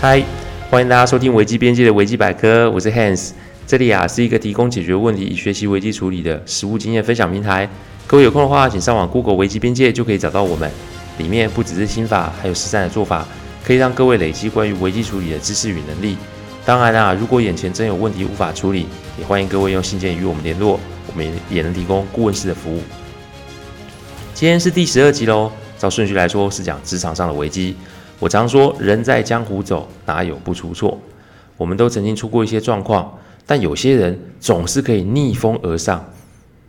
嗨，欢迎大家收听危机边界的危机百科，我是 Hans，这里啊是一个提供解决问题与学习危机处理的实务经验分享平台。各位有空的话，请上网 Google 危机边界就可以找到我们。里面不只是心法，还有实战的做法，可以让各位累积关于危机处理的知识与能力。当然啦，如果眼前真有问题无法处理，也欢迎各位用信件与我们联络，我们也能提供顾问式的服务。今天是第十二集喽，照顺序来说是讲职场上的危机。我常说，人在江湖走，哪有不出错？我们都曾经出过一些状况，但有些人总是可以逆风而上，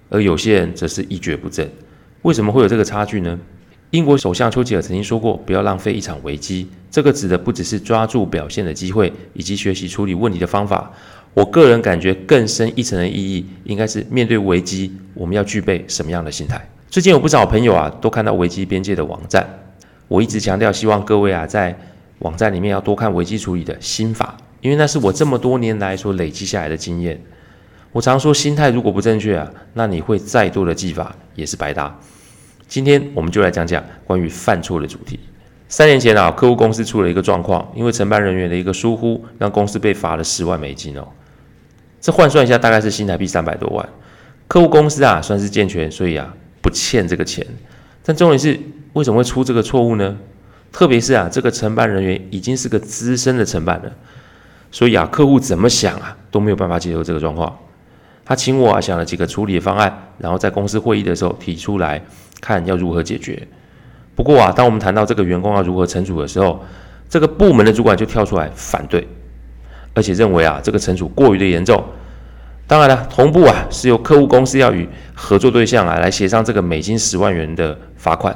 而有些人则是一蹶不振。为什么会有这个差距呢？英国首相丘吉尔曾经说过：“不要浪费一场危机。”这个指的不只是抓住表现的机会，以及学习处理问题的方法。我个人感觉更深一层的意义，应该是面对危机，我们要具备什么样的心态？最近有不少朋友啊，都看到危机边界的网站。我一直强调，希望各位啊，在网站里面要多看危机处理的心法，因为那是我这么多年来所累积下来的经验。我常说，心态如果不正确啊，那你会再多的技法也是白搭。今天我们就来讲讲关于犯错的主题。三年前啊，客户公司出了一个状况，因为承办人员的一个疏忽，让公司被罚了十万美金哦。这换算一下，大概是新台币三百多万。客户公司啊，算是健全，所以啊，不欠这个钱。但重点是，为什么会出这个错误呢？特别是啊，这个承办人员已经是个资深的承办了，所以啊，客户怎么想啊都没有办法接受这个状况。他请我啊想了几个处理方案，然后在公司会议的时候提出来，看要如何解决。不过啊，当我们谈到这个员工要如何惩处的时候，这个部门的主管就跳出来反对，而且认为啊这个惩处过于的严重。当然了，同步啊是由客户公司要与合作对象啊来协商这个美金十万元的罚款，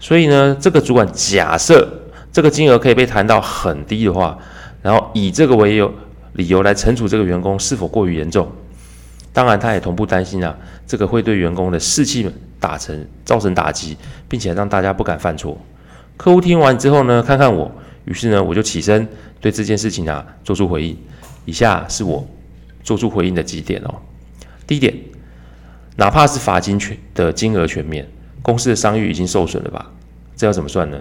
所以呢，这个主管假设这个金额可以被谈到很低的话，然后以这个为由理由来惩处这个员工是否过于严重。当然，他也同步担心啊，这个会对员工的士气打成造成打击，并且让大家不敢犯错。客户听完之后呢，看看我，于是呢，我就起身对这件事情啊做出回应。以下是我。做出回应的几点哦。第一点，哪怕是罚金全的金额全免，公司的商誉已经受损了吧？这要怎么算呢？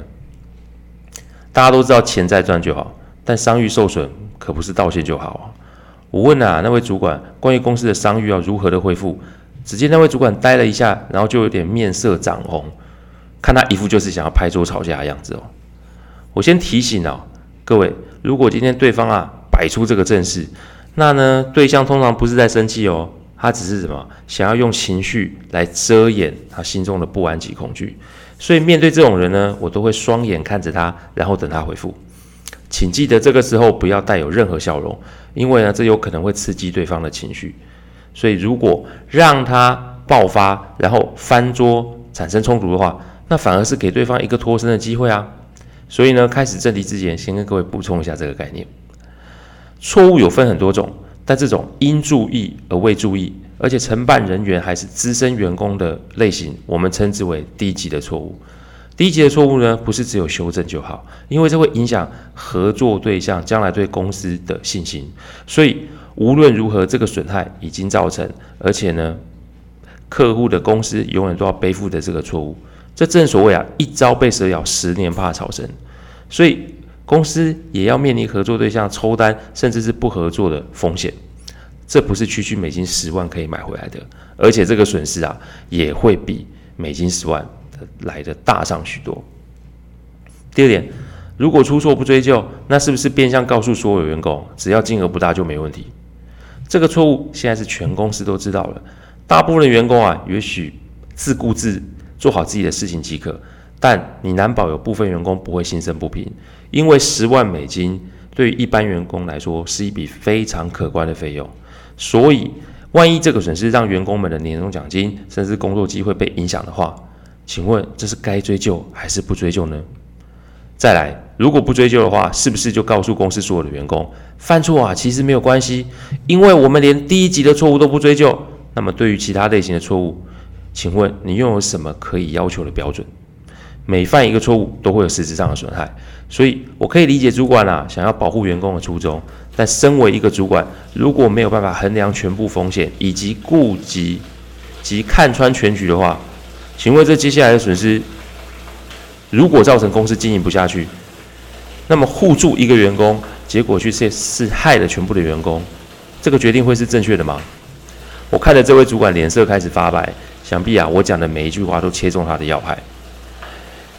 大家都知道钱在赚就好，但商誉受损可不是道歉就好啊。我问啊，那位主管关于公司的商誉要如何的恢复？只见那位主管呆了一下，然后就有点面色涨红，看他一副就是想要拍桌吵架的样子哦。我先提醒哦，各位，如果今天对方啊摆出这个阵势，那呢，对象通常不是在生气哦，他只是什么想要用情绪来遮掩他心中的不安及恐惧。所以面对这种人呢，我都会双眼看着他，然后等他回复。请记得这个时候不要带有任何笑容，因为呢，这有可能会刺激对方的情绪。所以如果让他爆发，然后翻桌产生冲突的话，那反而是给对方一个脱身的机会啊。所以呢，开始正题之前，先跟各位补充一下这个概念。错误有分很多种，但这种应注意而未注意，而且承办人员还是资深员工的类型，我们称之为低级的错误。低级的错误呢，不是只有修正就好，因为这会影响合作对象将来对公司的信心。所以无论如何，这个损害已经造成，而且呢，客户的公司永远都要背负着这个错误。这正所谓啊，一朝被蛇咬，十年怕草绳。所以。公司也要面临合作对象抽单，甚至是不合作的风险，这不是区区美金十万可以买回来的，而且这个损失啊，也会比美金十万来得大上许多。第二点，如果出错不追究，那是不是变相告诉所有员工，只要金额不大就没问题？这个错误现在是全公司都知道了，大部分的员工啊，也许自顾自做好自己的事情即可。但你难保有部分员工不会心生不平，因为十万美金对于一般员工来说是一笔非常可观的费用，所以万一这个损失让员工们的年终奖金甚至工作机会被影响的话，请问这是该追究还是不追究呢？再来，如果不追究的话，是不是就告诉公司所有的员工，犯错啊其实没有关系，因为我们连第一级的错误都不追究，那么对于其他类型的错误，请问你又有什么可以要求的标准？每犯一个错误都会有实质上的损害，所以我可以理解主管啊想要保护员工的初衷。但身为一个主管，如果没有办法衡量全部风险以及顾及及看穿全局的话，请问这接下来的损失，如果造成公司经营不下去，那么护住一个员工，结果却是是害了全部的员工，这个决定会是正确的吗？我看着这位主管脸色开始发白，想必啊，我讲的每一句话都切中他的要害。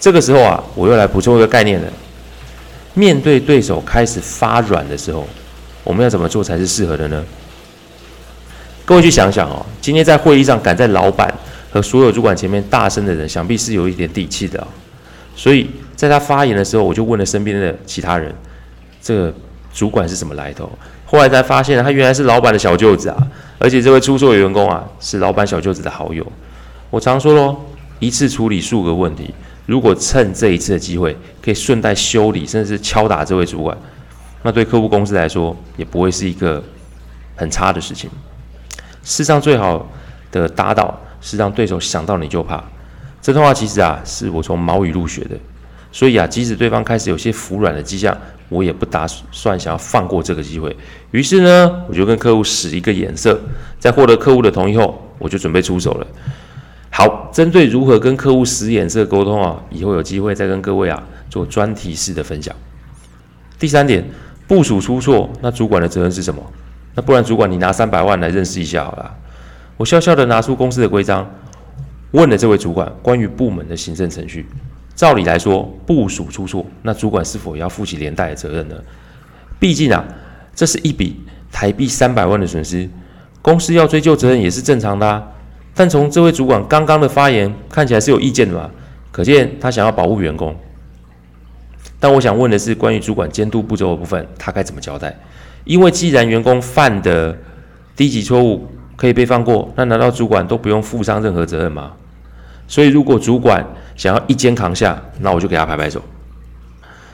这个时候啊，我又来补充一个概念了：面对对手开始发软的时候，我们要怎么做才是适合的呢？各位去想想哦，今天在会议上敢在老板和所有主管前面大声的人，想必是有一点底气的。所以在他发言的时候，我就问了身边的其他人：“这个主管是什么来头？”后来才发现，他原来是老板的小舅子啊！而且这位出错的员工啊，是老板小舅子的好友。我常说喽，一次处理数个问题，如果趁这一次的机会，可以顺带修理，甚至是敲打这位主管，那对客户公司来说，也不会是一个很差的事情。世上最好的打倒，是让对手想到你就怕。这段话其实啊，是我从毛语录学的。所以啊，即使对方开始有些服软的迹象，我也不打算想要放过这个机会。于是呢，我就跟客户使一个眼色，在获得客户的同意后，我就准备出手了。好，针对如何跟客户使眼色沟通啊，以后有机会再跟各位啊做专题式的分享。第三点，部署出错，那主管的责任是什么？那不然主管你拿三百万来认识一下好了。我笑笑的拿出公司的规章，问了这位主管关于部门的行政程序。照理来说，部署出错，那主管是否也要负起连带的责任呢？毕竟啊，这是一笔台币三百万的损失，公司要追究责任也是正常的啊。但从这位主管刚刚的发言看起来是有意见的嘛，可见他想要保护员工。但我想问的是，关于主管监督步骤的部分，他该怎么交代？因为既然员工犯的低级错误可以被放过，那难道主管都不用负上任何责任吗？所以，如果主管想要一肩扛下，那我就给他拍拍手。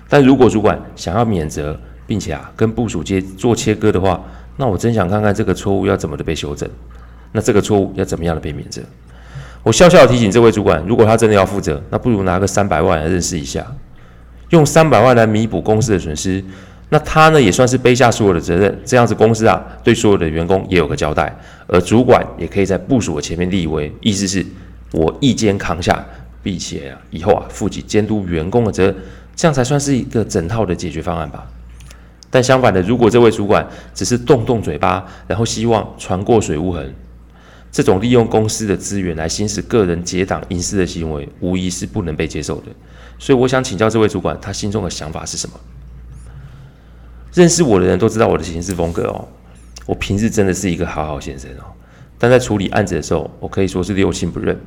但如果主管想要免责，并且啊跟部署接做切割的话，那我真想看看这个错误要怎么的被修正。那这个错误要怎么样的被免责？我笑笑提醒这位主管，如果他真的要负责，那不如拿个三百万来认识一下，用三百万来弥补公司的损失。那他呢也算是背下所有的责任，这样子公司啊对所有的员工也有个交代，而主管也可以在部署的前面立威，意思是。我一肩扛下，并且啊，以后啊，负起监督员工的责任，这样才算是一个整套的解决方案吧。但相反的，如果这位主管只是动动嘴巴，然后希望船过水无痕，这种利用公司的资源来行使个人结党营私的行为，无疑是不能被接受的。所以，我想请教这位主管，他心中的想法是什么？认识我的人都知道我的行事风格哦，我平日真的是一个好好先生哦，但在处理案子的时候，我可以说是六亲不认。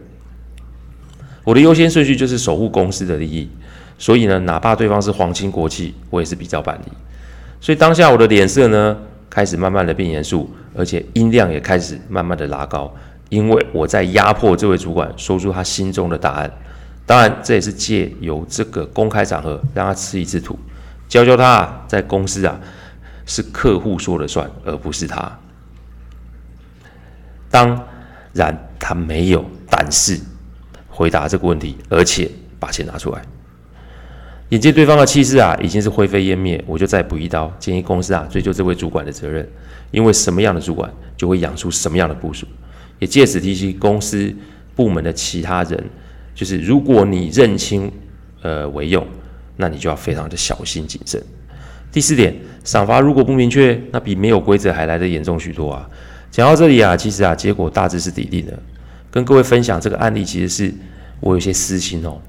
我的优先顺序就是守护公司的利益，所以呢，哪怕对方是皇亲国戚，我也是比较板理。所以当下我的脸色呢，开始慢慢的变严肃，而且音量也开始慢慢的拉高，因为我在压迫这位主管说出他心中的答案。当然，这也是借由这个公开场合让他吃一次土，教教他在公司啊是客户说了算，而不是他。当然，他没有，但是。回答这个问题，而且把钱拿出来。眼见对方的气势啊，已经是灰飞烟灭，我就再补一刀，建议公司啊追究这位主管的责任，因为什么样的主管就会养出什么样的部署，也借此提醒公司部门的其他人，就是如果你认清呃为用，那你就要非常的小心谨慎。第四点，赏罚如果不明确，那比没有规则还来得严重许多啊。讲到这里啊，其实啊结果大致是底定的。跟各位分享这个案例，其实是我有些私心哦，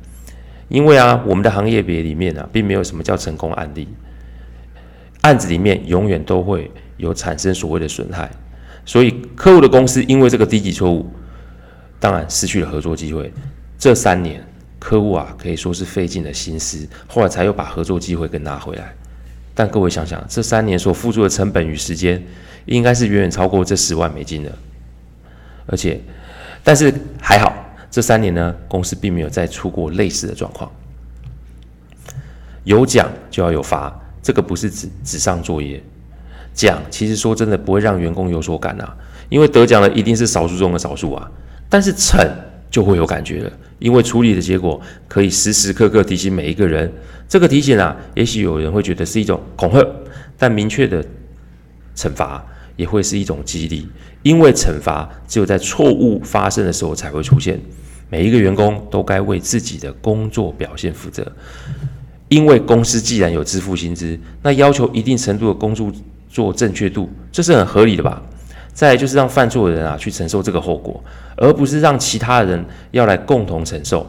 因为啊，我们的行业别里面啊，并没有什么叫成功案例，案子里面永远都会有产生所谓的损害，所以客户的公司因为这个低级错误，当然失去了合作机会。这三年，客户啊可以说是费尽了心思，后来才又把合作机会给拿回来。但各位想想，这三年所付出的成本与时间，应该是远远超过这十万美金的，而且。但是还好，这三年呢，公司并没有再出过类似的状况。有奖就要有罚，这个不是纸纸上作业。奖其实说真的不会让员工有所感啊，因为得奖的一定是少数中的少数啊。但是惩就会有感觉了，因为处理的结果可以时时刻刻提醒每一个人。这个提醒啊，也许有人会觉得是一种恐吓，但明确的惩罚。也会是一种激励，因为惩罚只有在错误发生的时候才会出现。每一个员工都该为自己的工作表现负责，因为公司既然有支付薪资，那要求一定程度的工作做正确度，这是很合理的吧？再就是让犯错的人啊去承受这个后果，而不是让其他人要来共同承受。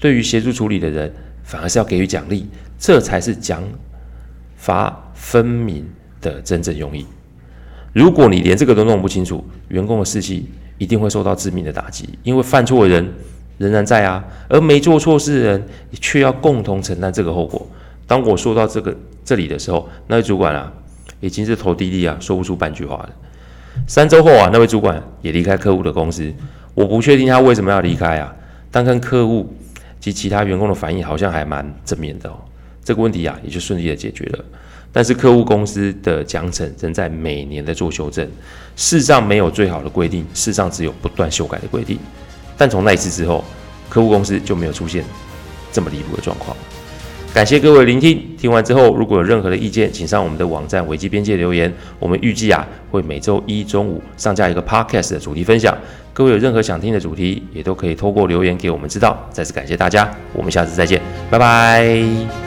对于协助处理的人，反而是要给予奖励，这才是奖罚分明的真正用意。如果你连这个都弄不清楚，员工的士气一定会受到致命的打击，因为犯错的人仍然在啊，而没做错事的人却要共同承担这个后果。当我说到这个这里的时候，那位主管啊，已经是头低低啊，说不出半句话了。三周后啊，那位主管也离开客户的公司。我不确定他为什么要离开啊，但跟客户及其他员工的反应好像还蛮正面的哦。这个问题啊，也就顺利的解决了。但是客户公司的奖惩仍在每年的做修正。世上没有最好的规定，世上只有不断修改的规定。但从那一次之后，客户公司就没有出现这么离谱的状况。感谢各位聆听，听完之后如果有任何的意见，请上我们的网站危机边界留言。我们预计啊会每周一中午上架一个 podcast 的主题分享。各位有任何想听的主题，也都可以透过留言给我们知道。再次感谢大家，我们下次再见，拜拜。